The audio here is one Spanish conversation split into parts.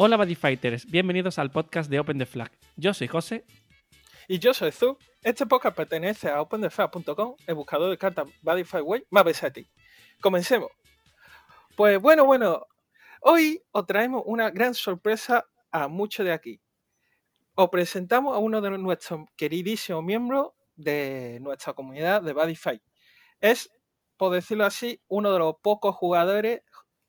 Hola Buddy Fighters, bienvenidos al podcast de Open the Flag. Yo soy José. Y yo soy Zu. Este podcast pertenece a OpenTheFlag.com, el buscador de cartas Buddy Way más versátil. Comencemos. Pues bueno, bueno, hoy os traemos una gran sorpresa a muchos de aquí. Os presentamos a uno de nuestros queridísimos miembros de nuestra comunidad de Bodyfight. Es, por decirlo así, uno de los pocos jugadores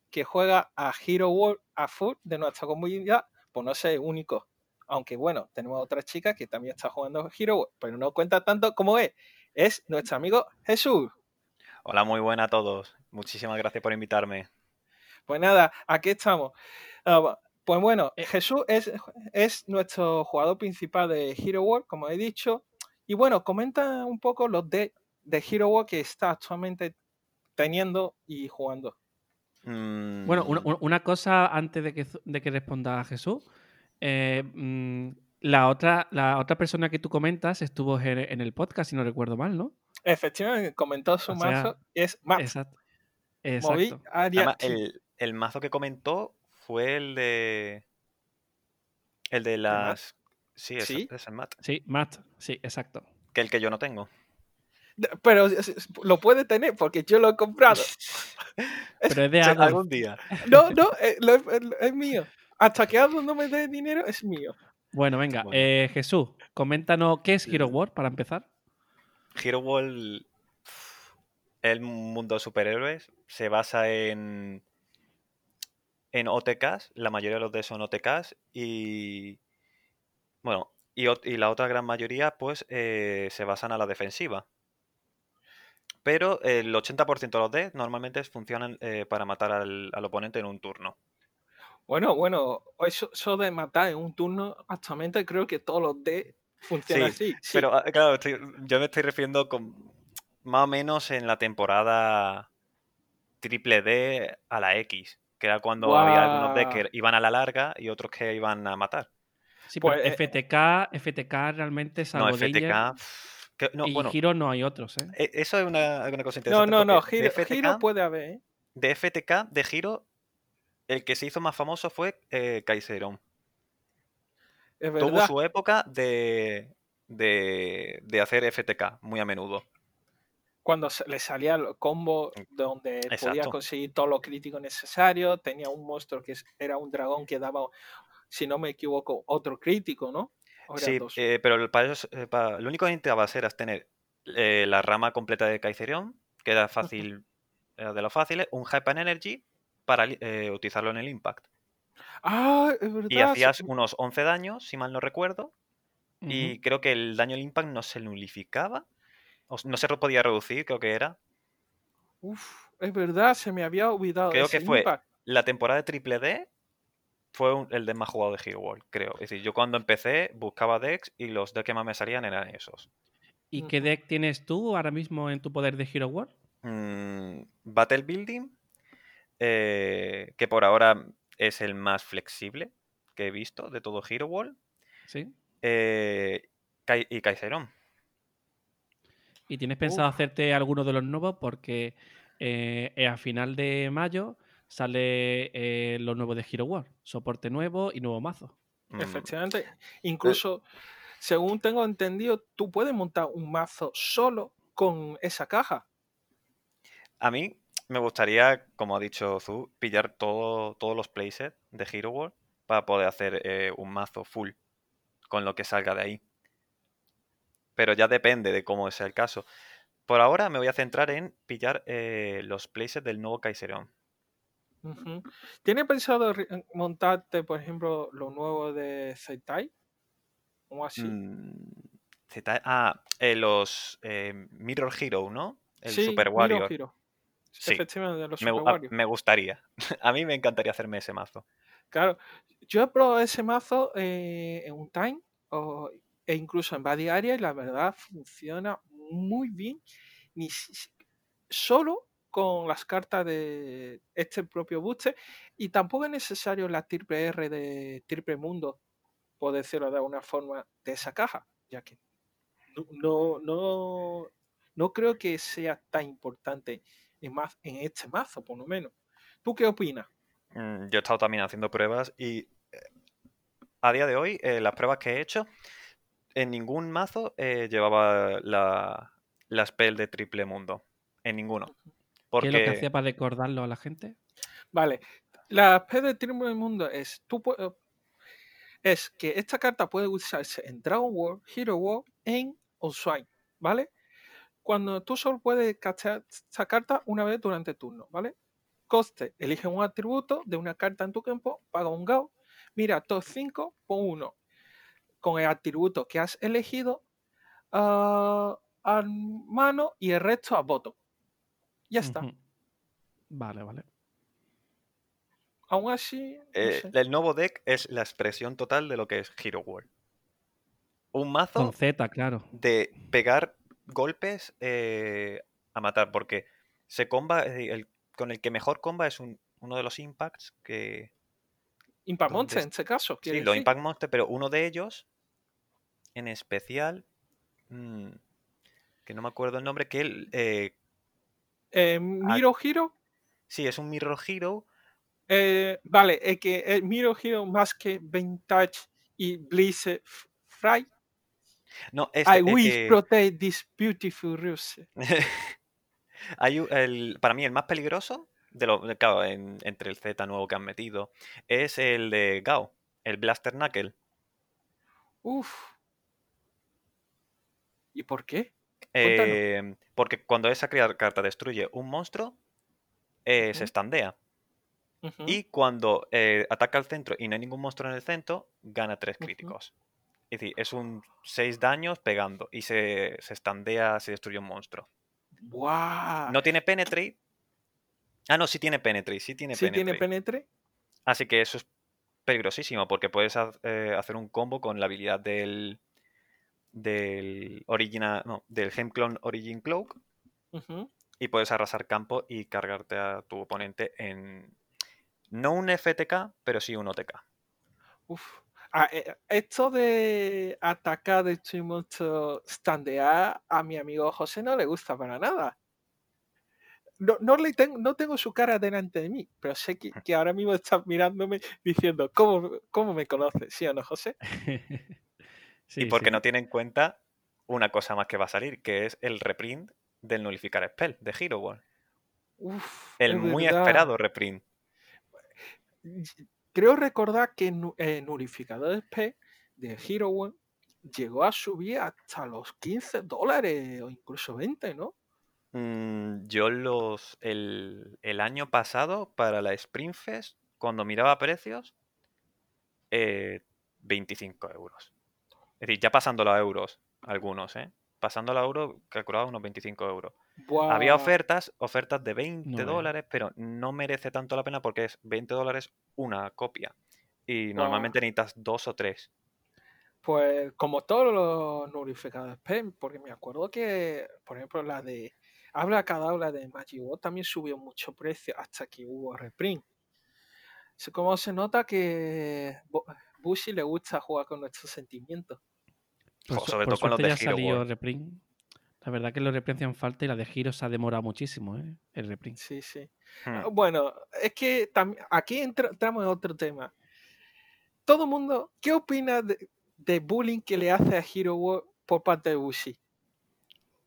que juega a Hero World a Full de nuestra comunidad, pues no sé, único. Aunque bueno, tenemos otra chica que también está jugando Hero World, pero no cuenta tanto como es. Es nuestro amigo Jesús. Hola, muy buena a todos. Muchísimas gracias por invitarme. Pues nada, aquí estamos. Uh, pues bueno, Jesús es, es nuestro jugador principal de Hero World, como he dicho. Y bueno, comenta un poco los de, de Hero World que está actualmente teniendo y jugando. Bueno, una, una, cosa antes de que, de que responda a Jesús. Eh, mm, la, otra, la otra persona que tú comentas estuvo en, el podcast, si no recuerdo mal, ¿no? Efectivamente, comentó su mazo. Es Matt. Exacto. el, el, mazo que comentó fue el de. El de las. Sí, es, ¿Sí? es el Matt. Sí, Matt, sí, exacto. Que el que yo no tengo. Pero lo puede tener porque yo lo he comprado. Pero es de algún día. No, no, eh, es, mío. Hasta que algo no me dé dinero, es mío. Bueno, venga. Eh, Jesús, coméntanos qué es Hero World para empezar. Hero World, el mundo de superhéroes, se basa en, en OTKs. La mayoría de los de son OTKs. Y. Bueno, y, la otra gran mayoría, pues, eh, se basan a la defensiva pero el 80% de los D normalmente funcionan eh, para matar al, oponente en un turno. Bueno, bueno, eso, de matar en un turno, actualmente creo que todos los D funcionan así. Pero ah, claro, yo me estoy refiriendo con más o menos en la temporada triple D a la X, que era cuando había algunos D que iban a la larga y otros que iban a matar. Sí, pues, eh, FTK, FTK realmente es No, FTK y Giro no hay otros, ¿eh? E, eso es una, cosa interesante. No, no, no, Giro, puede haber. ¿eh? De FTK, de Giro, el que se hizo más famoso fue eh, Kaiserón. Tuvo su época de, de, hacer FTK muy a menudo. Cuando le salía el combo donde podía conseguir todo lo crítico necesario, tenía un monstruo que era un dragón que daba, si no me equivoco, otro crítico, ¿no? Sí, eh, pero para eh, para, lo único que necesitaba era tener eh, la rama completa de Kaiserion, que era fácil, era de lo fácil, un Hyper Energy para utilizarlo en el Impact. Ah, es verdad. Y hacías unos 11 daños, si mal no recuerdo. Y creo que el daño del Impact no se nulificaba. No se podía reducir, creo que era. Uf, es verdad, se me había olvidado. Creo que fue la temporada de Triple D fue el de más jugado de Hero World, creo. Es decir, yo cuando empecé buscaba decks y los decks que más me salían eran esos. ¿Y qué deck tienes tú ahora mismo en tu poder de Hero World? Mm, Battle Building, eh, que por ahora es el más flexible que he visto de todo Hero World. Sí. Eh, y Kaiserón. ¿Y tienes pensado hacerte alguno de los nuevos? Porque eh, a final de mayo sale eh, lo nuevo de Hero World, soporte nuevo y nuevo mazo. Mm. Efectivamente. Incluso, según tengo entendido, tú puedes montar un mazo solo con esa caja. A mí me gustaría, como ha dicho Zu, pillar todo, todos los playsets de Hero World para poder hacer eh, un mazo full con lo que salga de ahí. Pero ya depende de cómo sea el caso. Por ahora me voy a centrar en pillar eh, los playsets del nuevo Kaiserón. ¿Tienes pensado montarte, por ejemplo, lo nuevo de Zetai? ¿O así? Mm, ah, eh, los eh, Mirror Hero, ¿no? El Super Warrior. Hero. Sí, Efectivamente, los me, Super me gustaría. a mí me encantaría hacerme ese mazo. Claro, yo he probado ese mazo eh, en un time e incluso en Body Area y la verdad funciona muy bien. Ni, solo con las cartas de este propio booster y tampoco es necesario la triple R de triple mundo, por decirlo de alguna forma, de esa caja, ya que no, no, no creo que sea tan importante en, más, en este mazo, por lo menos. ¿Tú qué opinas? Mm, yo he estado también haciendo pruebas y eh, a día de hoy, eh, las pruebas que he hecho, en ningún mazo eh, llevaba la, la spell de triple mundo. En ninguno. Porque... ¿Qué es lo que hacía para recordarlo a la gente? Vale. La spell de triple mundo es. Tú pu- es que esta carta puede usarse en Dragon World, Hero World, en Oswine, ¿vale? Cuando tú solo puedes cachar esta carta una vez durante el turno, ¿vale? Coste, elige un atributo de una carta en tu campo, paga un GAO, mira top 5, pon uno. Con el atributo que has elegido ah, a mano y el resto a voto. Ya está. Vale, vale. Aún así, no eh, sé. el nuevo deck es la expresión total de lo que es Hero World. Un mazo Con Z, claro. de pegar golpes eh, a matar, porque se comba, decir, el, con el que mejor comba es un- uno de los impacts que... Impact ¿dónde Monster en este caso. Sí, quiere los decir. Impact Monster, pero uno de ellos, en especial, mm, que no me acuerdo el nombre, que él, eh, Eh, Miro Hero. sí, es un Mirror Hero, eh, vale, es que el Miro Hero más que Vintage y Blizzard Fry. no, este, I will que- protect this beautiful rose. Hay el- para mí el más peligroso, de lo, claro, en- entre el Z nuevo que han metido, es el de Gao, el Blaster Knuckle. Uf. ¿Y por qué? Eh, porque cuando esa carta destruye un monstruo, eh, se estandea. Y cuando eh, ataca al centro y no hay ningún monstruo en el centro, gana 3 Ujú. críticos. Es decir, es un 6 daños pegando y se, se estandea si destruye un monstruo. Buah. No tiene penetrate. Ah, no, sí tiene penetrate, sí tiene ¿Sí penetrate. tiene penetre? Así que eso es peligrosísimo porque puedes ha- hacer un combo con la habilidad del del original, no, del Gemclone Origin Cloak y puedes arrasar campo y cargarte a tu oponente en no un FTK, pero sí un OTK. Uf. Ah, eh, esto de atacar de monstruo standear a mi amigo José no le gusta para nada. No, no, le tengo, no tengo su cara delante de mí, pero sé que, que ahora mismo está mirándome diciendo, ¿cómo, cómo me conoces? ¿Sí o no, José? Sí, y porque sí. no tiene en cuenta una cosa más que va a salir, que es el reprint del Nullificar Spell de Hero World. Uf, El es muy verdad. esperado reprint. Creo recordar que nu- eh, Nullificador de P de Hero One llegó a subir hasta los 15 dólares o incluso 20, ¿no? Mm, yo los el, el año pasado para la Spring Fest, cuando miraba precios, eh, 25 euros. Es decir, ya pasando a euros, algunos, ¿eh? Pasando a euros, calculaba unos 25 euros. Había ofertas, ofertas de 20 No veas. dólares, pero no merece tanto la pena porque es 20 dólares una copia. Y normalmente necesitas dos o tres. Pues como todos los nullificadores P, porque me acuerdo que, por ejemplo, la de Habla cada habla de Magic World también subió mucho precio hasta que hubo reprint. Como se nota que Bushi le gusta jugar con nuestros sentimientos. Por, su- sobre por todo con los suerte de ya Hero salió World. reprint. La verdad que los reprint hacían falta y la de Giro se ha demorado muchísimo, ¿eh? El reprint. Sí, sí. Hmm. Ah, Bueno, es que aquí entra- entramos en otro tema. Todo el mundo, ¿qué opina de, de bullying que le hace a Hero World por parte de Bushi?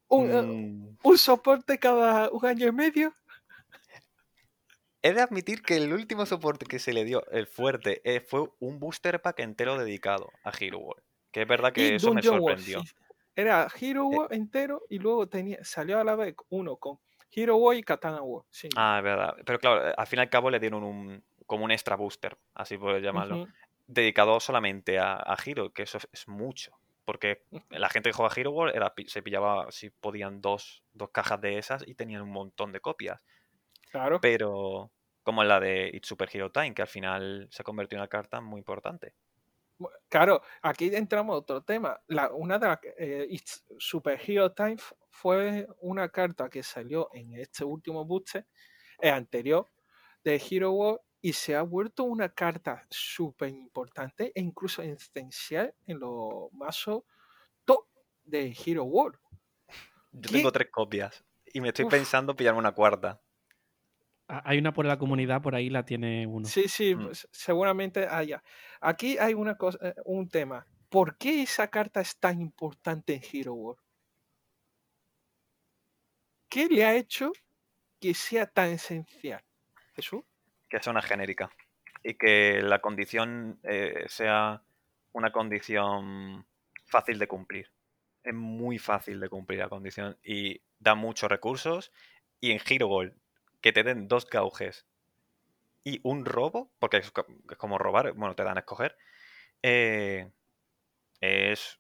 Un, eh, Mm, un soporte cada un año y medio. He de admitir que el último soporte que se le dio, el fuerte, eh, fue un booster pack entero dedicado a Hero World. Que es verdad que y eso me Dungeon sorprendió. sí. Era Hero Eh. World entero y luego tenía, salió a la vez uno con Hero World y Katana World. Sí. Ah, es verdad. Pero claro, eh, al fin y al cabo le dieron un como un extra booster, así puedes llamarlo, dedicado solamente a, a Hero, que eso es, es mucho. Porque la gente que juega Hero World era, se pillaba, si podían, dos, dos cajas de esas y tenían un montón de copias. Claro. Pero como la de It's Super Hero Time, que al final se convirtió en una carta muy importante. Claro, aquí entramos a otro tema. La, una de las eh, It's Super Hero Time fue una carta que salió en este último booster, el anterior, de Hero World, y se ha vuelto una carta súper importante e incluso esencial en los mazos top de Hero World. Yo ¿Qué? tengo tres copias y me estoy Uf. pensando pillarme una cuarta. Hay una por la comunidad, por ahí la tiene uno. Sí, sí, Mm. pues, seguramente haya. Aquí hay una cosa, eh, un tema. ¿Por qué esa carta es tan importante en Hero World? ¿Qué le ha hecho que sea tan esencial? Jesús. que sea una genérica y que la condición eh, sea una condición fácil de cumplir. Es muy fácil de cumplir la condición y da muchos recursos. Y en Hero World, que te den dos gauges y un robo, porque es, co- es como robar, bueno, te dan a escoger, eh, es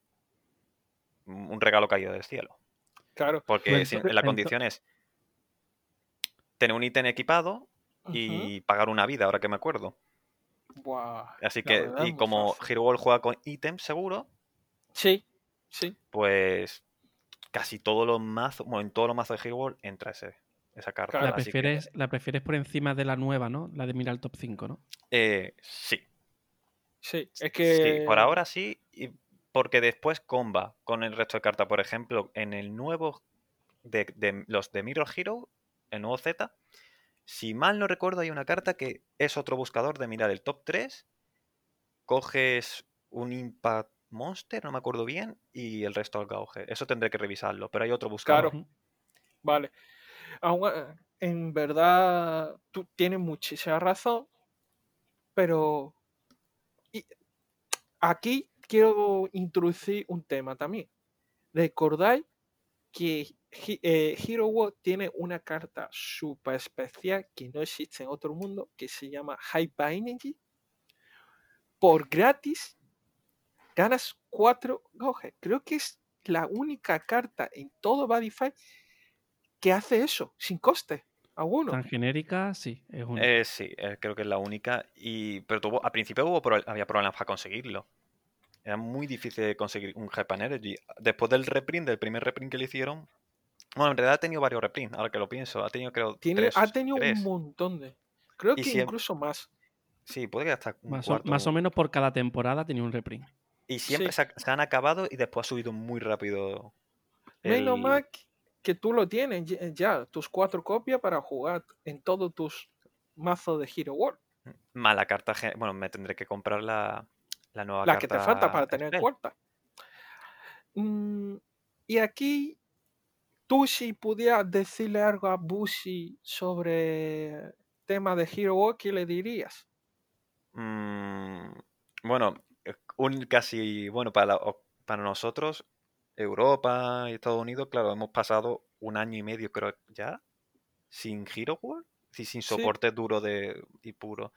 un regalo caído del cielo. Claro. Porque Pues si- la condición es tener un ítem equipado y pagar una vida, ahora que me acuerdo. Así que, verdad, y como. Hero World juega con ítems seguro, Sí, sí. pues casi todos los mazos, bueno, en todos los mazos de Hero World entra ese, esa carta. Claro. La que, prefieres, la prefieres por encima de la nueva, ¿no? La de mirar el top 5, ¿no? eh, sí, Sí, es que. sí, por ahora sí, y porque después comba con el resto de cartas. Por ejemplo, en el nuevo, de, de los de Mirror Hero, el nuevo Z, si mal no recuerdo, hay una carta que es otro buscador de mirar el top 3, coges un Impact Monster, no me acuerdo bien, y el resto al gauge. Eso tendré que revisarlo, pero hay otro buscador. Claro. Vale. Eh, en verdad, tú tienes muchísima razón, pero aquí quiero introducir un tema también. Recordáis que eh, Hero World tiene una carta super especial que no existe en otro mundo, que se llama Hyper Energy. Por gratis ganas 4 gauges. Creo que es la única carta en todo Badify que hace eso, sin coste alguno. Tan genérica, sí, es una. Eh, sí, eh, creo que es la única. Y, pero tuvo, al principio hubo pro- había problemas para conseguirlo. Era muy difícil de conseguir un Hyper Energy. Después del reprint, del primer reprint que le hicieron. Bueno, en realidad ha tenido varios reprints, ahora que lo pienso. Ha tenido, creo, Tiene, tres, ha tenido tres. un montón de. Creo Y que siempre- incluso más. Sí, puede que hasta un más, o, cuarto. más o menos por cada temporada tenía un reprint. Y siempre Sí. se, ha- se han acabado y después ha subido muy rápido. Menos el- mal que- tú lo tienes ya, ya, tus cuatro copias para jugar en todos tus mazos de Hero World. Mala carta. Bueno, me tendré que comprar la, la nueva La carta. que te falta para tener cuarta. Mm, y aquí, tú si pudieras decirle algo a Bushi sobre tema de Hero World, ¿qué le dirías? Mm, bueno, eh, un casi, bueno, para, la- para nosotros, Europa y Estados Unidos, claro, hemos pasado un año y medio, creo, ya, sin Hero World, sí, sin Sí. soporte duro de, y puro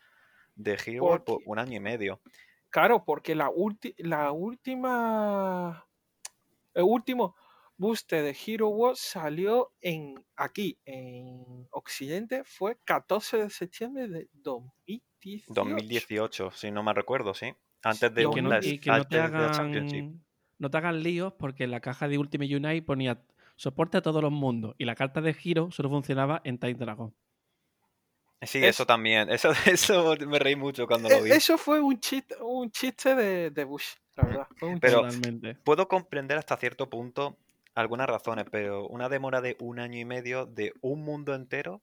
de Hero World, por un año y medio. Claro, porque la, ulti- la última. El último booster de Hero World salió en aquí, en Occidente, fue 14 de septiembre de 2018. 2018, si no me recuerdo, sí. Antes de Y que, un- no, la- y que no te antes de la Championship. hagan no te hagan líos porque en la caja de Ultimate Unite ponía soporte a todos los mundos y la carta de Hero solo funcionaba en Time Dragon. Sí, Es- eso también, eso, eso me reí mucho cuando E- lo vi. Eso fue un chiste, un chiste de, de Bush, la verdad. Fue un Pero- chiste. Puedo comprender hasta cierto punto algunas razones, pero una demora de un año y medio de un mundo entero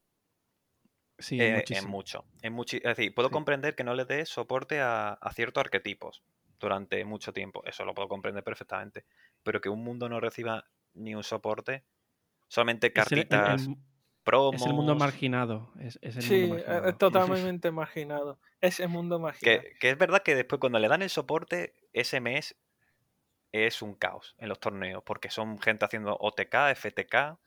Sí, eh, es muchísimo. mucho. Es, es decir, puedo Sí. comprender que no le dé soporte a, a ciertos arquetipos durante mucho tiempo. Eso lo puedo comprender perfectamente. Pero que un mundo no reciba ni un soporte, solamente Es el, el- cartitas, el- promos. es el mundo marginado. Es, es el Sí, mundo eh, marginado. es totalmente marginado. Ese mundo marginado. Que, que es verdad que después cuando le dan el soporte, ese mes es un caos en los torneos, porque son gente haciendo OTK, FTK,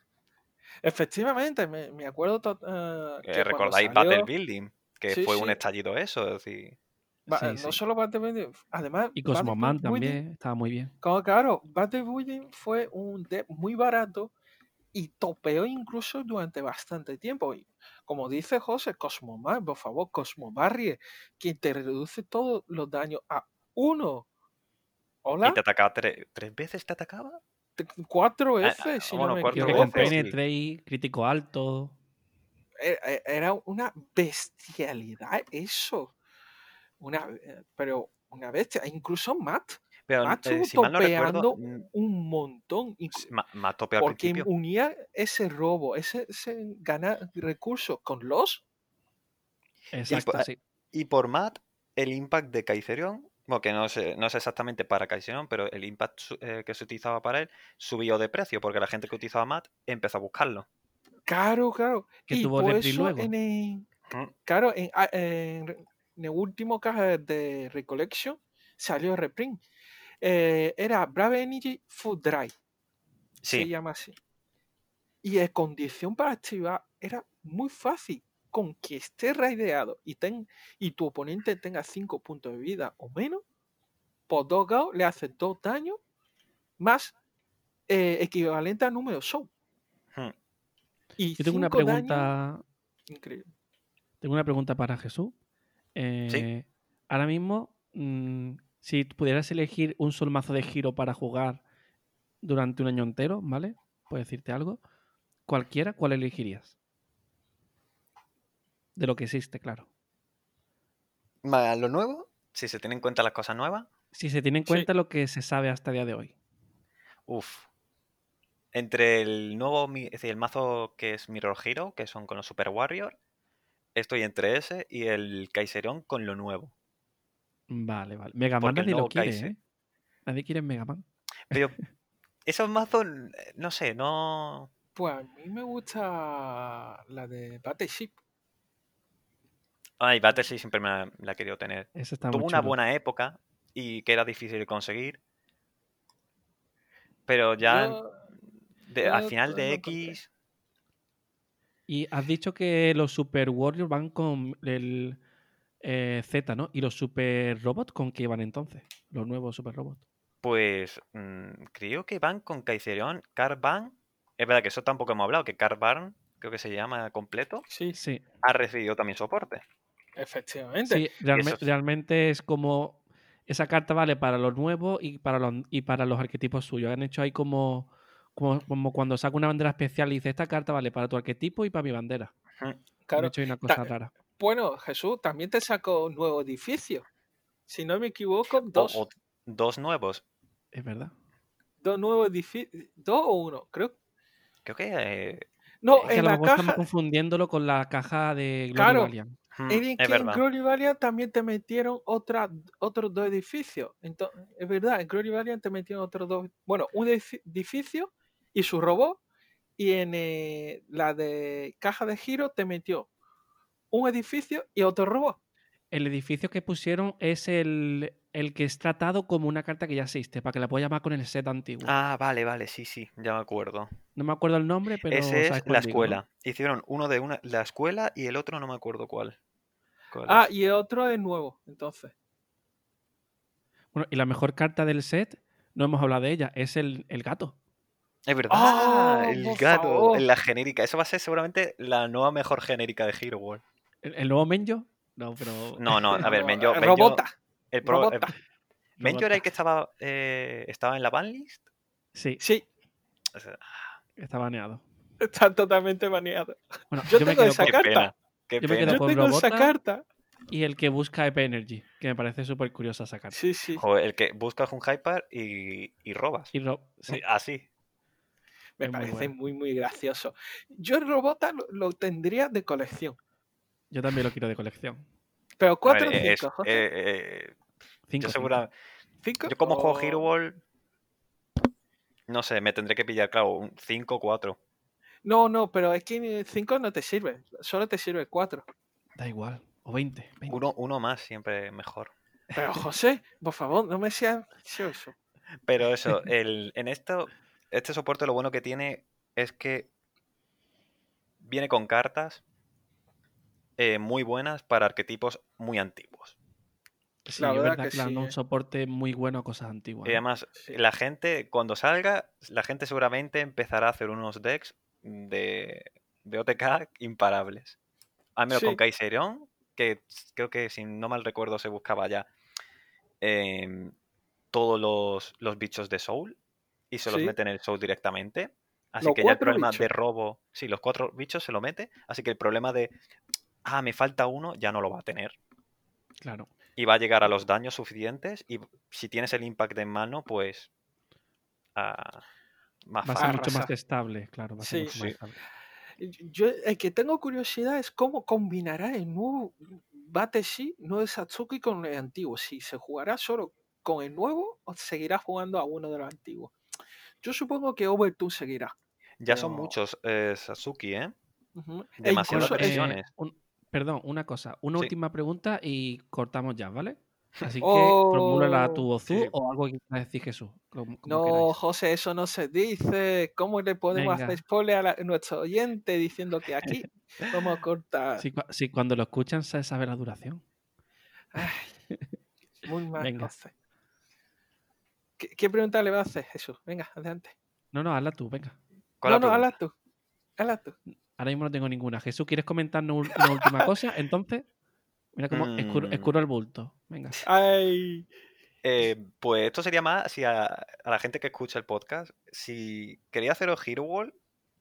Efectivamente, me, me acuerdo. eh, eh, que recordáis salió- Battle Building, que Sí, fue un estallido eso, es decir, Sí, no sí. solo Battle Building, además. Y Cosmoman también estaba muy bien. Claro, claro, Battle Building fue un deck muy barato y topeó incluso durante bastante tiempo. Y como dice José, Cosmoman, por favor, Cosmobarrie, quien te reduce todos los daños a uno. Hola, y te atacaba tres, tres veces, ¿te atacaba? Cuatro Ah, F, ah, si bueno, no me cuatro veces, sí. Crítico alto. E- e- Era una bestialidad eso. Una, eh, pero una bestia. e Incluso Matt. Pero Matt eh, si mal no recuerdo, topeando mm, un montón. inclu- sí, ma- más tope al porque principio. unía ese robo, ese, ese ganar recursos con los Exacto, po- sí. Y por MAT, el impact de Kaiserion, bueno, que no sé, no sé exactamente para Kaiserion, pero el impact su- eh, que se utilizaba para él subió de precio, porque la gente que utilizaba MAT empezó a buscarlo. Claro, claro. Que y tuvo por eso luego. en el, Mm. claro, en, a- en re- en el último caja de Recollection salió reprint. Eh, era Brave Energy Food Dry, se llama así. Y la condición para activar era muy fácil. Con que esté raideado y, ten, y tu oponente tenga 5 puntos de vida o menos, por 2 GAO le hace 2 daños más eh, equivalente al número Soul. Mm. Y Yo tengo una daños- pregunta. Increíble. Tengo una pregunta para Jesús. Eh, Ahora mismo, mm, si pudieras elegir un solo mazo de giro para jugar durante un año entero, ¿vale? Puedes decirte algo. Cualquiera, ¿cuál elegirías? De lo que existe, claro. Lo nuevo, si se tienen en cuenta las cosas nuevas, Si se tiene en Sí. cuenta lo que se sabe hasta el día de hoy. uff. Entre el nuevo, mi- es decir, el mazo que es Mirror Hero, que son con los Super Warrior, estoy entre ese y el Kaiserion con lo nuevo. Vale, vale. Mega Man nadie lo quiere, Kaiser. ¿eh? Nadie quiere Mega Man. Pero esos mazos, no sé, no... Pues a mí me gusta la de Battleship. Ay, Battleship siempre me la, la he querido tener. Tuvo una chulo. buena época y que era difícil de conseguir. Pero ya Yo- de- al final de. X, Y has dicho que los Super Warriors van con el eh, Z, ¿no? ¿Y los Super Robots con qué van entonces? Los nuevos Super Robots. pues mm, creo que van con Kaiserion, Carban. Es verdad que eso tampoco hemos hablado, que Carban, creo que se llama completo, Sí, Sí, ha recibido también soporte. efectivamente. sí realme- eso sí. realmente es como. Esa carta vale para los nuevos y para los, y para los arquetipos suyos. Han hecho ahí como, como, como cuando saca una bandera especial y dice: Esta carta vale para tu arquetipo y para mi bandera. Claro. hecho ahí una cosa Ta- rara. Bueno, Jesús, también te sacó un nuevo edificio. Si no me equivoco, dos. o dos nuevos. Es verdad. Dos nuevos edificios. ¿Dos o uno? Creo. Creo que... eh, No, Es que a en lo la mejor estamos caja. confundiéndolo con la caja de Glory Claro. Valiant. mm, que en. Glory Valiant también te metieron otra, otros dos edificios. Entonces, es verdad, en Glory Valiant te metieron otros dos. Bueno, un edifi- edificio y su robot. Y en eh, la de caja de giro te metió un edificio y otro robot. El edificio que pusieron es el, el que es tratado como una carta que ya existe, para que la pueda llamar con el set antiguo. Ah, vale, vale, sí, sí, ya me acuerdo. No me acuerdo el nombre, pero. Ese es la digo, ¿no? escuela. Hicieron uno de una, la escuela y el otro no me acuerdo cuál. cuál Ah, es. y el otro es nuevo, entonces. Bueno, y la mejor carta del set, no hemos hablado de ella, es el, el gato. Es verdad, ¡Oh, el gato, favor! en la genérica. Eso va a ser seguramente la nueva mejor genérica de Hero World. ¿El, el nuevo Menjo? No, pero. No, no, a ver, Menjo, Menjo- Robota. el pro- Robota. Menjo era el que estaba, eh, estaba en la banlist. Sí, Sí, O sea, está baneado. está totalmente baneado. Bueno, Yo me tengo quedo esa con- qué carta. pena, qué Yo me pena. Yo con tengo esa carta. y el que busca EP Energy, que me parece súper curiosa esa carta. Sí, sí. Joder, el que buscas un hyper y, y robas. Y sí, Así. Me es muy parece bueno. muy, muy gracioso. Yo el Robota lo, lo tendría de colección. yo también lo quiero de colección. Pero A 4 o ver, 5, es- José. eh, eh, Cinco, yo cinco. segura, ¿Cinco? yo como juego Hero World, no sé, me tendré que pillar, claro, un 5 o 4. No, no, pero es que 5 no te sirve. Solo te sirve 4. Da igual. O 20. 20. Uno, uno más siempre mejor. Pero José, por favor, no me seas ansioso. Pero eso, el, en esto, este soporte lo bueno que tiene es que viene con cartas eh, muy buenas para arquetipos muy antiguos. Sí, La verdad verdad que que sí, un eh. soporte muy bueno a cosas antiguas. Y además, Sí. la gente, cuando salga, la gente seguramente empezará a hacer unos decks de, de OTK imparables. Al menos con Sí. Kaiserion, que creo que si no mal recuerdo se buscaba ya em, todos los, los bichos de Soul y se los Sí. mete en el Soul directamente. Así Los que ya el problema de robo, sí, los cuatro bichos se lo mete, así que el problema de, ah, me falta uno, ya no lo va a tener. Claro. Y va a llegar a los daños suficientes y si tienes el impact en mano, pues... ah, más Va a ser mucho más estable, claro. Va a ser Sí. mucho más Sí. estable. Yo, el que tengo curiosidad es cómo combinará el nuevo Battleship, no de Satsuki, con el antiguo. Si se jugará solo con el nuevo o seguirá jugando a uno de los antiguos. Yo supongo que Overton seguirá. Ya son muchos eh, Satsuki, ¿eh? E Demasiadas incluso, eh, un- perdón, una cosa. Una Sí. última pregunta y cortamos ya, ¿vale? Así que Oh. formúlala tu Ozu Sí, o algo que quiera decir Jesús. Como, como No, queráis. José, eso no se dice. ¿Cómo le podemos Venga. hacer spoiler a, la- a nuestro oyente diciendo que aquí vamos a cortar? Si, si cuando lo escuchan se sabe la duración. Ay, muy mal, Venga. José. ¿Qué, qué pregunta le va a hacer Jesús? Venga, adelante. No, no, hazla tú, venga. ¿Cuál No, no, hazla tú. Hazla tú. Ahora mismo no tengo ninguna. Jesús, ¿quieres comentarnos un- una última cosa? Entonces, mira cómo escuro, Mm. escuro el bulto. Venga. Ay, Eh, pues esto sería más si a, a la gente que escucha el podcast, si quería haceros Hero Wall,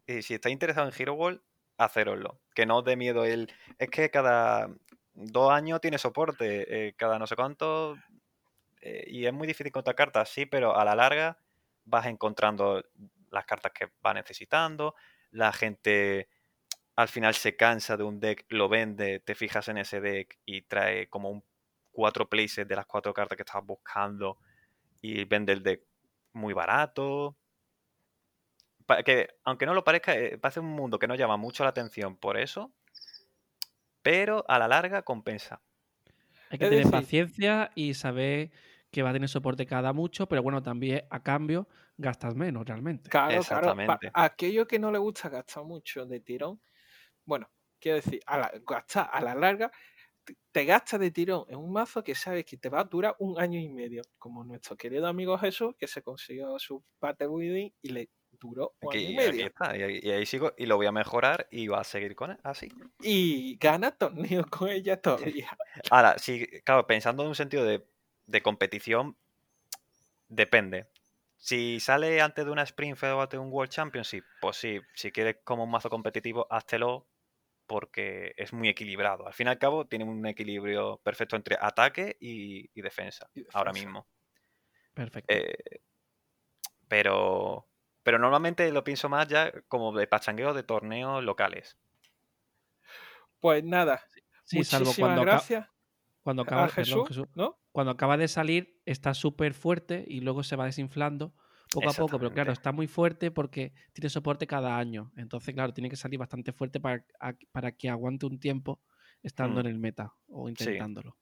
y si estáis interesado en Hero Wall, haceroslo. Que no os dé miedo el. Es que cada dos años tiene soporte, eh, cada no sé cuánto. Eh, y es muy difícil encontrar cartas, sí, pero a la larga vas encontrando las cartas que va necesitando. La gente al final se cansa de un deck, lo vende, te fijas en ese deck y trae como un cuatro places de las cuatro cartas que estabas buscando y vende el deck muy barato. Pa- Que, aunque no lo parezca, eh, parece un mundo que no llama mucho la atención por eso, pero a la larga compensa. Hay que Es tener decir- paciencia y saber que va a tener soporte cada mucho, pero bueno, también a cambio gastas menos realmente. claro, claro. Exactamente. Pa- aquello que no le gusta gastar mucho de tirón, bueno, quiero decir, a la, gastar a la larga, te- gastas de tirón en un mazo que sabes que te va a durar un año y medio, como nuestro querido amigo Jesús, que se consiguió su Battle Building y le duró un año y medio. está, y ahí, y ahí sigo y lo voy a mejorar y va a seguir con él, así. Y gana torneos con ella todavía. Ahora, sí, claro, pensando en un sentido de, de competición, depende. Si sale antes de una Spring Fed o antes de un World Championship, pues sí, si quieres como un mazo competitivo, háztelo porque es muy equilibrado. Al fin y al cabo, tiene un equilibrio perfecto entre ataque y, y defensa, Y ahora mismo. Perfecto. Eh, pero, pero normalmente lo pienso más ya como de pachangueo de torneos locales. Pues nada, sí, salvo muchísimas cuando, gracias cuando acaba, Jesús, perdón, Jesús, ¿no? cuando acaba de salir está súper fuerte y luego se va desinflando poco a poco, pero claro, está muy fuerte porque tiene soporte cada año. Entonces, claro, tiene que salir bastante fuerte para, a- para que aguante un tiempo estando Mm. en el meta o intentándolo.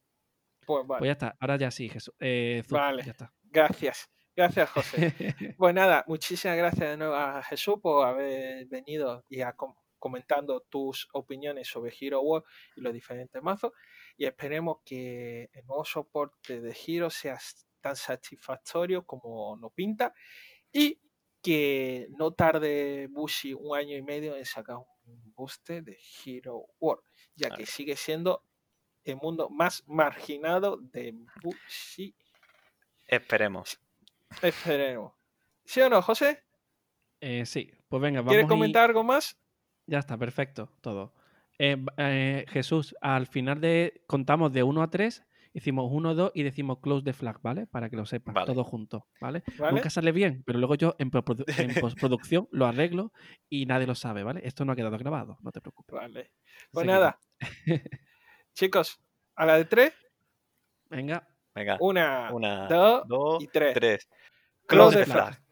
Pues Pues vale, ya está, ahora ya sí, Jesús. Eh, Vale. ya está. gracias. Gracias, José. Pues nada, muchísimas gracias de nuevo a Jesús por haber venido y a com- comentando tus opiniones sobre Hero World y los diferentes mazos. Y esperemos que el nuevo soporte de Hero sea tan satisfactorio como nos pinta y que no tarde Bushi un año y medio en sacar un booster de Hero World, ya que sigue siendo el mundo más marginado de Bushi. Esperemos. Esperemos. ¿Sí o no, José? Eh, sí, pues venga, vamos ¿Quieres comentar algo más? Ya está, perfecto, todo. Eh, eh, Jesús, al final de contamos de 1 a 3, hicimos 1, 2 y decimos close the flag, ¿vale? Para que lo sepas, Vale. todo junto, ¿vale? ¿Vale? Nunca sale bien, pero luego yo en, postprodu- en postproducción lo arreglo y nadie lo sabe, ¿vale? Esto no ha quedado grabado, no te preocupes. Vale. Pues nada. Chicos, a la de tres. Venga, Venga, Una, una, dos dos, y tres. tres. Close Close the the flag. flag.